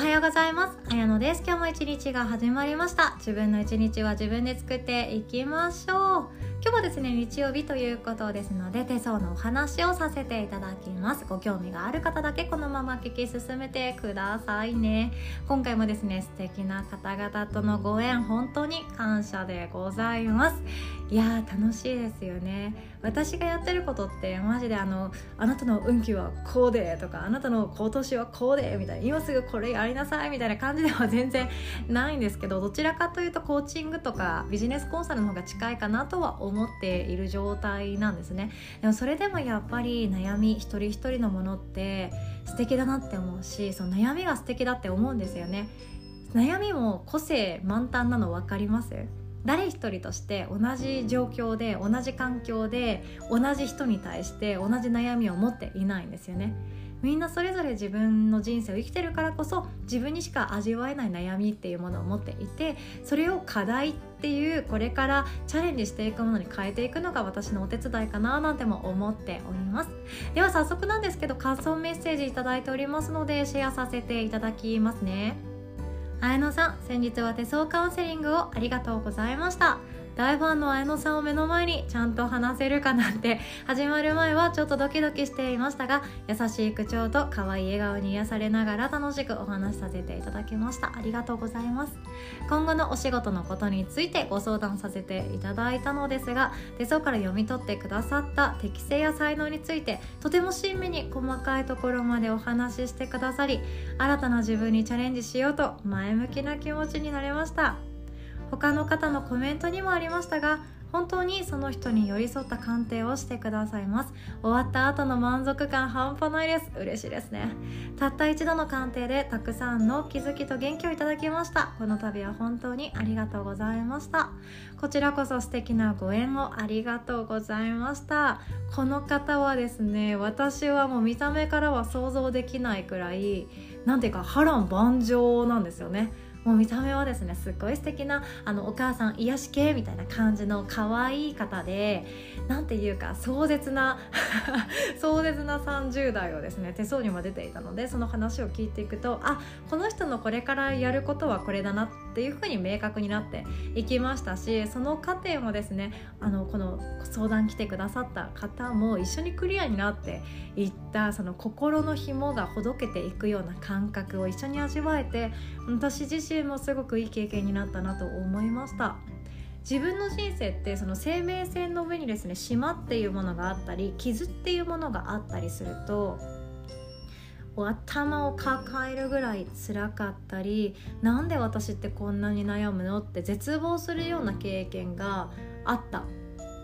はようございます。あやのです。今日も一日が始まりました。自分の一日は自分で作っていきましょう。今日はですね、日曜日ということですので、手相のお話をさせていただきます。ご興味がある方だけこのまま聞き進めてくださいね。今回もですね、素敵な方々とのご縁、本当に感謝でございます。いや、楽しいですよね。私がやってることってマジであの、あなたの運気はこうでとか、あなたの今年はこうでみたいな、今すぐこれやりなさいみたいな感じでは全然ないんですけどどちらかというとコーチングとかビジネスコンサルの方が近いかなとは思っている状態なんですね。でもそれでもやっぱり悩み一人一人のものって素敵だなって思うしその悩みが素敵だって思うんですよね。悩みも個性満タンなの分かります？誰一人として同じ状況で同じ環境で同じ人に対して同じ悩みを持っていないんですよね。みんなそれぞれ自分の人生を生きてるからこそ自分にしか味わえない悩みっていうものを持っていてそれを課題っていうこれからチャレンジしていくものに変えていくのが私のお手伝いかななんても思っております。では早速なんですけど感想メッセージ頂いておりますのでシェアさせていただきますね。綾野さん先日は手相カウンセリングをありがとうございました。大ファンの綾野さんを目の前にちゃんと話せるかなって始まる前はちょっとドキドキしていましたが優しい口調と可愛い笑顔に癒されながら楽しくお話しさせていただきました。ありがとうございます。今後のお仕事のことについてご相談させていただいたのですが手相から読み取ってくださった適性や才能についてとても親身に細かいところまでお話ししてくださり新たな自分にチャレンジしようと前向きな気持ちになれました。他の方のコメントにもありましたが本当にその人に寄り添った鑑定をしてくださいます。終わった後の満足感半端ないです。嬉しいですね。たった一度の鑑定でたくさんの気づきと元気をいただきました。この度は本当にありがとうございました。こちらこそ素敵なご縁をありがとうございました。この方はですね私はもう見た目からは想像できないくらいなんていうか波乱万丈なんですよね。もう見た目はですねすっごい素敵なあのお母さん癒し系みたいな感じの可愛い方でなんていうか壮絶な 壮絶な30代をですね手相にも出ていたのでその話を聞いていくとあこの人のこれからやることはこれだなっていうふうに明確になっていきましたしその過程もですねあのこの相談来てくださった方も一緒にクリアになっていったその心の紐がほどけていくような感覚を一緒に味わえて私自身身もすごくいい経験になったなと思いました。自分の人生ってその生命線の上にですね島っていうものがあったり傷っていうものがあったりすると頭を抱えるぐらい辛かったりなんで私ってこんなに悩むのって絶望するような経験があった。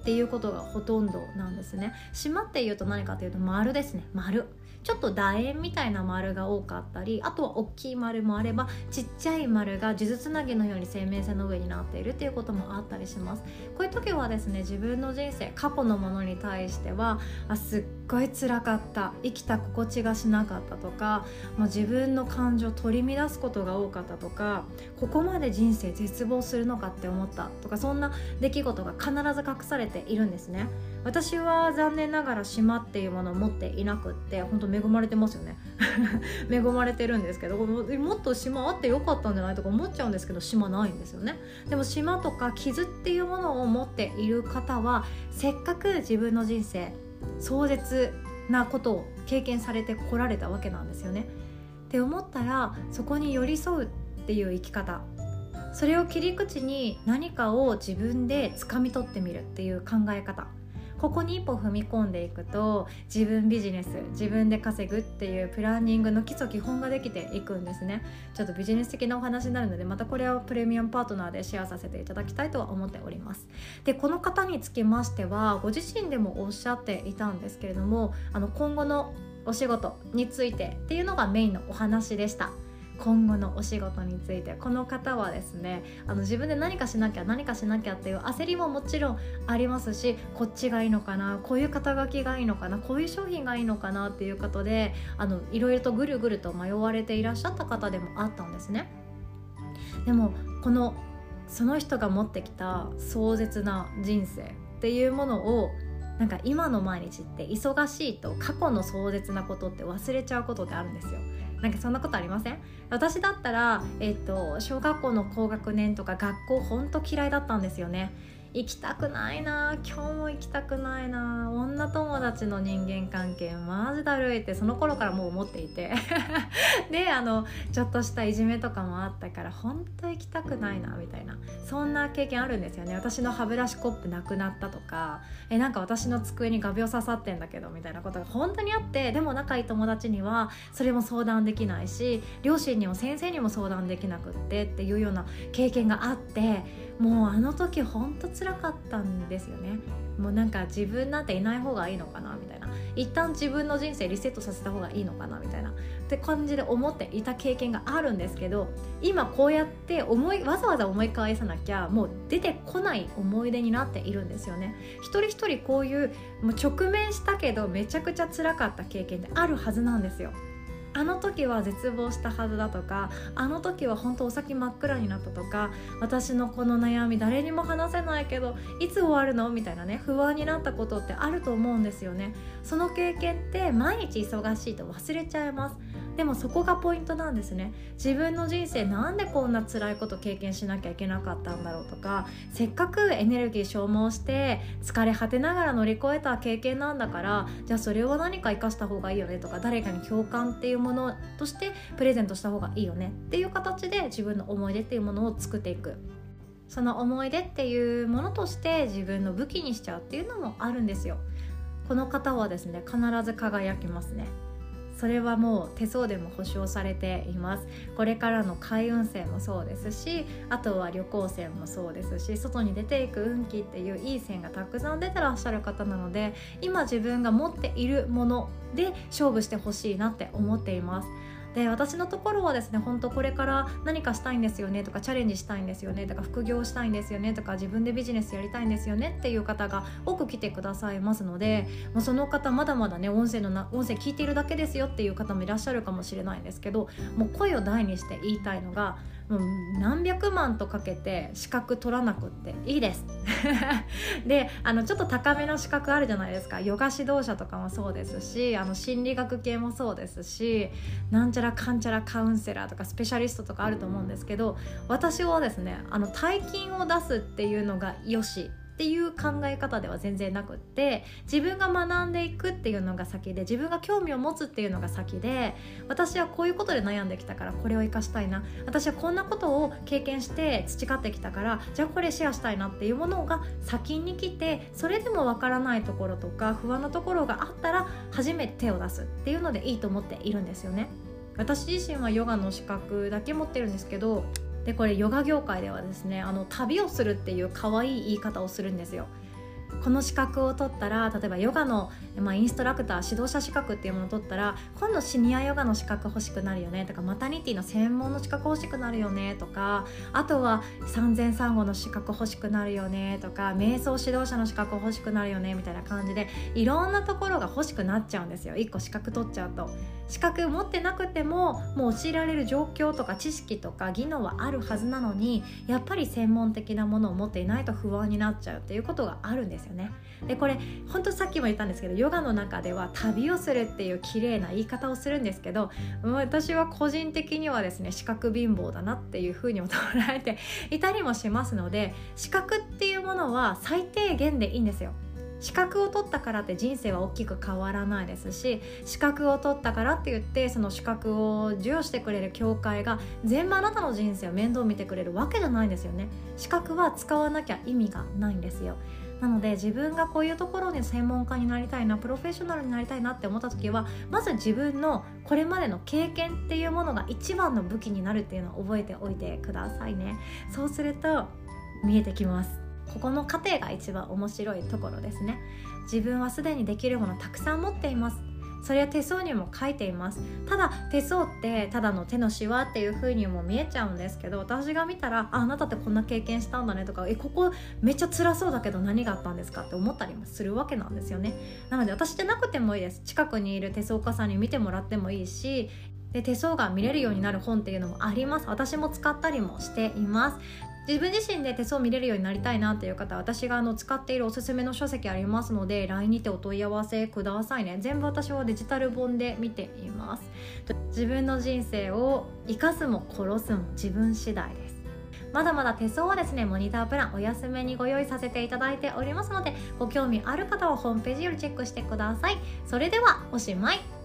っていうことがほとんどなんですね。島っていうと何かというと丸ですね。丸。ちょっと楕円みたいな丸が多かったりあとは大きい丸もあればちっちゃい丸が数珠つなぎのように生命線の上になっているっていうこともあったりします。こういう時はですね自分の人生過去のものに対してはあすっごい辛かった。生きた心地がしなかったとかもう自分の感情を取り乱すことが多かったとかここまで人生絶望するのかって思ったとかそんな出来事が必ず隠されているんですね。私は残念ながら島っていうものを持っていなくって本当恵まれてますよね。恵まれてるんですけどもっと島あってよかったんじゃないとか思っちゃうんですけど島ないんですよね。でも島とか傷っていうものを持っている方はせっかく自分の人生壮絶なことを経験されてこられたわけなんですよね。って思ったらそこに寄り添うっていう生き方。それを切り口に何かを自分で掴み取ってみるっていう考え方。ここに一歩踏み込んでいくと自分ビジネス自分で稼ぐっていうプランニングの基礎基本ができていくんですね。ちょっとビジネス的なお話になるのでまたこれをプレミアムパートナーでシェアさせていただきたいとは思っております。でこの方につきましてはご自身でもおっしゃっていたんですけれどもあの今後のお仕事についてっていうのがメインのお話でした。今後のお仕事についてこの方はですねあの自分で何かしなきゃ何かしなきゃっていう焦りももちろんありますしこっちがいいのかなこういう肩書きがいいのかなこういう商品がいいのかなっていうことであのいろいろとぐるぐると迷われていらっしゃった方でもあったんですね。でもこのその人が持ってきた壮絶な人生っていうものをなんか今の毎日って忙しいと過去の壮絶なことって忘れちゃうことってあるんですよなんかそんなことありません？私だったら、えっと、小学校の高学年とか学校ほんと嫌いだったんですよね。行きたくないな今日も行きたくないな女友達の人間関係マジだるいってその頃からもう思っていて。であのちょっとしたいじめとかもあったから本当行きたくないなみたいな。そんな経験あるんですよね。私の歯ブラシコップなくなったとか。えなんか私の机に画鋲刺さってんだけどみたいなことが本当にあってでも仲いい友達にはそれも相談できないし両親にも先生にも相談できなくってっていうような経験があってもうあの時ほんとつらかったんですよね。もうなんか自分なんていない方がいいのかなみたいな。一旦自分の人生リセットさせた方がいいのかなみたいな。って感じで思っていた経験があるんですけど今こうやって思いわざわざ思い返さなきゃもう出てこない思い出になっているんですよね。一人一人こういうもう直面したけどめちゃくちゃ辛かった経験ってあるはずなんですよ。あの時は絶望したはずだとかあの時は本当お先真っ暗になったとか私のこの悩み誰にも話せないけどいつ終わるのみたいなね不安になったことってあると思うんですよね。その経験って毎日忙しいと忘れちゃいます。でもそこがポイントなんですね。自分の人生なんでこんな辛いこと経験しなきゃいけなかったんだろうとかせっかくエネルギー消耗して疲れ果てながら乗り越えた経験なんだからじゃあそれを何か生かした方がいいよねとか誰かに共感っていうものとしてプレゼントした方がいいよねっていう形で自分の思い出っていうものを作っていく。その思い出っていうものとして自分の武器にしちゃうっていうのもあるんですよ。この方はですね必ず輝きますね。それはもう手相でも保証されています。これからの開運線もそうですしあとは旅行線もそうですし外に出ていく運気っていういい線がたくさん出てらっしゃる方なので今自分が持っているもので勝負してほしいなって思っています。で私のところはですね本当これから何かしたいんですよねとかチャレンジしたいんですよねとか副業したいんですよねとか自分でビジネスやりたいんですよねっていう方が多く来てくださいますのでもうその方まだまだね音声のな音声聞いているだけですよっていう方もいらっしゃるかもしれないんですけどもう声を大にして言いたいのがもう何百万とかけて資格取らなくっていいです。であのちょっと高めの資格あるじゃないですか。ヨガ指導者とかもそうですしあの心理学系もそうですしなんちゃらかんちゃらカウンセラーとかスペシャリストとかあると思うんですけど私はですねあの大金を出すっていうのがよし。っていう考え方では全然なくって自分が学んでいくっていうのが先で自分が興味を持つっていうのが先で私はこういうことで悩んできたからこれを生かしたいな私はこんなことを経験して培ってきたからじゃあこれシェアしたいなっていうものが先に来てそれでもわからないところとか不安なところがあったら初めて手を出すっていうのでいいと思っているんですよね。私自身はヨガの資格だけ持ってるんですけどでこれヨガ業界ではですねあの旅をするっていう可愛い言い方をするんですよ。この資格を取ったら例えばヨガの、まあ、インストラクター指導者資格っていうものを取ったら今度シニアヨガの資格欲しくなるよねとかマタニティの専門の資格欲しくなるよねとかあとは産前産後の資格欲しくなるよねとか瞑想指導者の資格欲しくなるよねみたいな感じでいろんなところが欲しくなっちゃうんですよ1個資格取っちゃうと。資格持ってなくてももう教えられる状況とか知識とか技能はあるはずなのにやっぱり専門的なものを持っていないと不安になっちゃうっていうことがあるんですですよね。でこれ本当さっきも言ったんですけどヨガの中では旅をするっていう綺麗な言い方をするんですけど私は個人的にはですね資格貧乏だなっていうふうにも捉えていたりもしますので資格っていうものは最低限でいいんですよ。資格を取ったからって人生は大きく変わらないですし資格を取ったからって言ってその資格を授与してくれる協会が全部あなたの人生を面倒見てくれるわけじゃないんですよね資格は使わなきゃ意味がないんですよなので自分がこういうところに専門家になりたいなプロフェッショナルになりたいなって思った時はまず自分のこれまでの経験っていうものが一番の武器になるっていうのを覚えておいてくださいね。そうすると見えてきます。ここの過程が一番面白いところですね。自分はすでにできるものたくさん持っています。それは手相にも書いています。ただ手相ってただの手のしわっていう風にも見えちゃうんですけど私が見たらああなたってこんな経験したんだねとかえここめっちゃ辛そうだけど何があったんですかって思ったりもするわけなんですよね。なので私じゃなくてもいいです。近くにいる手相家さんに見てもらってもいいしで手相が見れるようになる本っていうのもあります。私も使ったりもしています。自分自身で手相見れるようになりたいなっていう方は私があの使っているおすすめの書籍ありますので LINE にてお問い合わせくださいね。全部私はデジタル本で見ています。自分の人生を生かすも殺すも自分次第です。まだまだ手相はですねモニタープランお休めにご用意させていただいておりますのでご興味ある方はホームページよりチェックしてください。それではおしまい。